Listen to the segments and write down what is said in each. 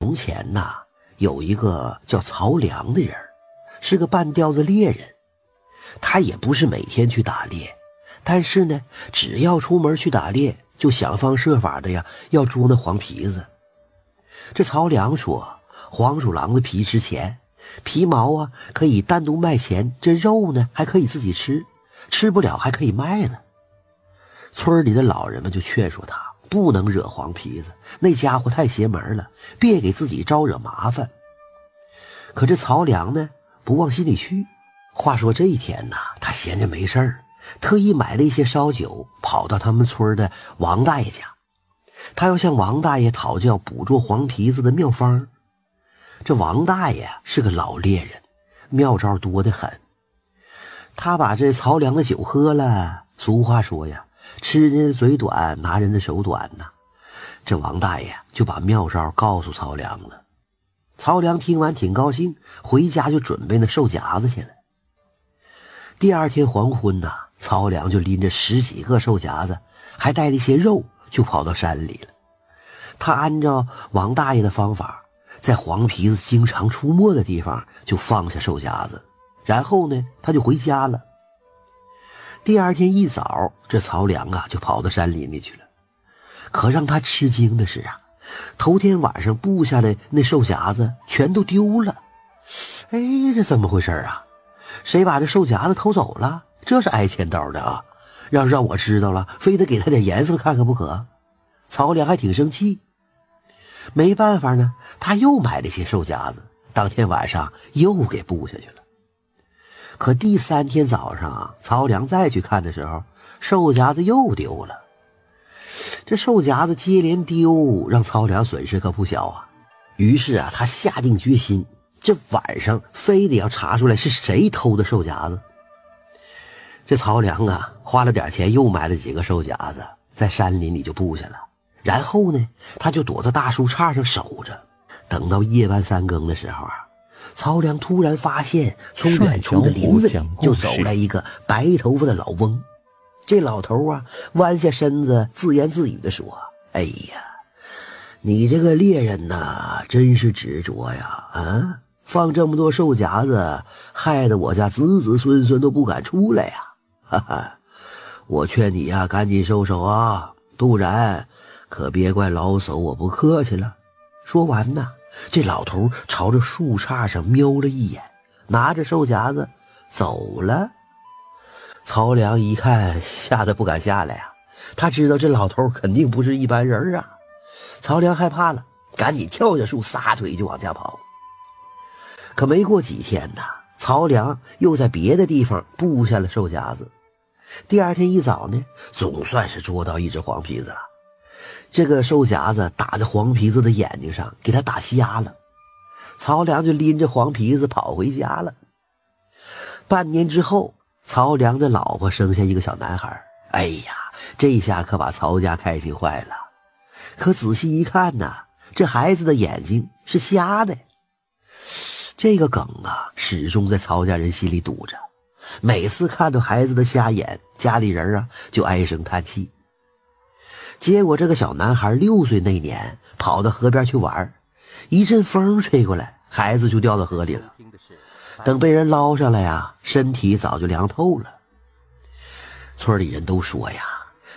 从前呐，有一个叫曹良的人，是个半吊子猎人。他也不是每天去打猎，但是呢，只要出门去打猎，就想方设法的呀，要捉那黄皮子。这曹良说，黄鼠狼的皮值钱，皮毛啊可以单独卖钱，这肉呢还可以自己吃，吃不了还可以卖了。村里的老人们就劝说他。不能惹黄皮子，那家伙太邪门了，别给自己招惹麻烦。可这曹良呢，不往心里去。话说这一天呢，他闲着没事儿，特意买了一些烧酒，跑到他们村的王大爷家，他要向王大爷讨教捕捉黄皮子的妙方。这王大爷是个老猎人，妙招多得很。他把这曹良的酒喝了，俗话说呀。吃人的嘴短，拿人的手短呐！这王大爷就把妙招告诉曹良了。曹良听完挺高兴，回家就准备那兽夹子去了。第二天黄昏呐，曹良就拎着十几个兽夹子，还带了一些肉，就跑到山里了。他按照王大爷的方法，在黄皮子经常出没的地方就放下兽夹子，然后呢，他就回家了。第二天一早，这曹良啊就跑到山林里去了。可让他吃惊的是啊，头天晚上布下的那兽夹子全都丢了。哎，这怎么回事啊？谁把这兽夹子偷走了？这是挨千刀的啊！要是让我知道了，非得给他点颜色看看不可。曹良还挺生气。没办法呢，他又买了些兽夹子，当天晚上又给布下去了。可第三天早上啊，曹良再去看的时候，兽夹子又丢了。这兽夹子接连丢，让曹良损失可不小啊。于是啊，他下定决心，这晚上非得要查出来是谁偷的兽夹子。这曹良啊，花了点钱，又买了几个兽夹子，在山林里就布下了。然后呢，他就躲在大树杈上守着，等到夜半三更的时候啊。曹良突然发现，从远处的林子里就走来一个白头发的老翁。这老头啊，弯下身子，自言自语地说：“哎呀，你这个猎人呐，真是执着呀！啊，放这么多兽夹子，害得我家子子孙孙都不敢出来呀！哈哈，我劝你呀，赶紧收手啊，不然可别怪老叟我不客气了。”说完呢。这老头朝着树杈上瞄了一眼，拿着兽夹子走了。曹良一看，吓得不敢下来呀。他知道这老头肯定不是一般人啊。曹良害怕了，赶紧跳下树，撒腿就往家跑。可没过几天呐，曹良又在别的地方布下了兽夹子。第二天一早呢，总算是捉到一只黄皮子了。这个兽夹子打在黄皮子的眼睛上，给他打瞎了。曹良就拎着黄皮子跑回家了。半年之后，曹良的老婆生下一个小男孩。哎呀，这下可把曹家开心坏了。可仔细一看呢，这孩子的眼睛是瞎的。这个梗啊，始终在曹家人心里堵着。每次看到孩子的瞎眼，家里人啊就唉声叹气。结果，这个小男孩六岁那年跑到河边去玩，一阵风吹过来，孩子就掉到河里了。等被人捞上来呀，身体早就凉透了。村里人都说呀：“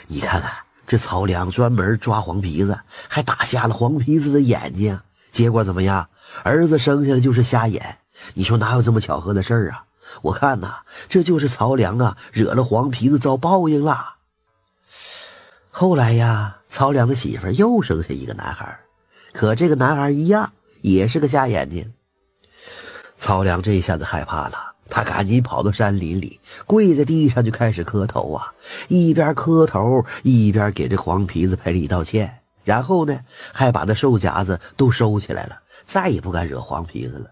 你看看这曹良专门抓黄皮子，还打瞎了黄皮子的眼睛，结果怎么样？儿子生下来就是瞎眼。你说哪有这么巧合的事儿啊？我看呐，这就是曹良啊，惹了黄皮子遭报应了。”后来呀，曹良的媳妇又生下一个男孩，可这个男孩一样也是个瞎眼睛。曹良这下子害怕了，他赶紧跑到山林里，跪在地上就开始磕头啊，一边磕头一边给这黄皮子赔礼道歉，然后呢，还把那兽夹子都收起来了，再也不敢惹黄皮子了。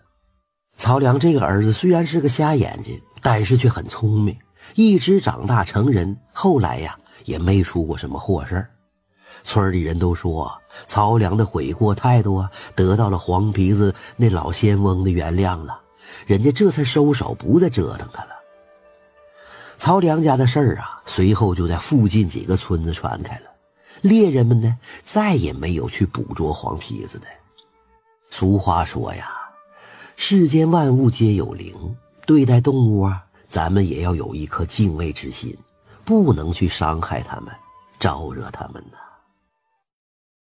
曹良这个儿子虽然是个瞎眼睛，但是却很聪明，一直长大成人。后来呀。也没出过什么祸事村里人都说曹良的悔过态度啊，得到了黄皮子那老仙翁的原谅了，人家这才收手，不再折腾他了。曹良家的事儿啊，随后就在附近几个村子传开了，猎人们呢，再也没有去捕捉黄皮子的。俗话说呀，世间万物皆有灵，对待动物啊，咱们也要有一颗敬畏之心，不能去伤害他们，招惹他们呢。